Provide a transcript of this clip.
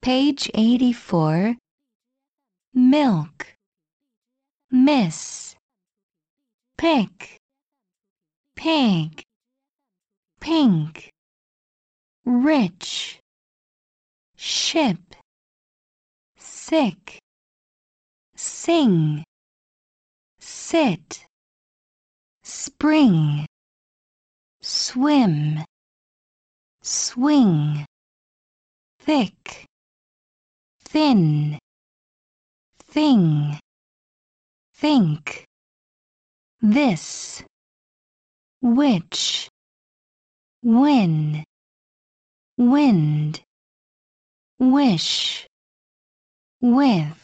Page 84. Milk. Miss. Pick. Pig. Pink. Rich. Ship. Sick. Sing. Sit. Spring. Swim. Swing. Thick thin, thing, think, this, which, when, wind, wish, with.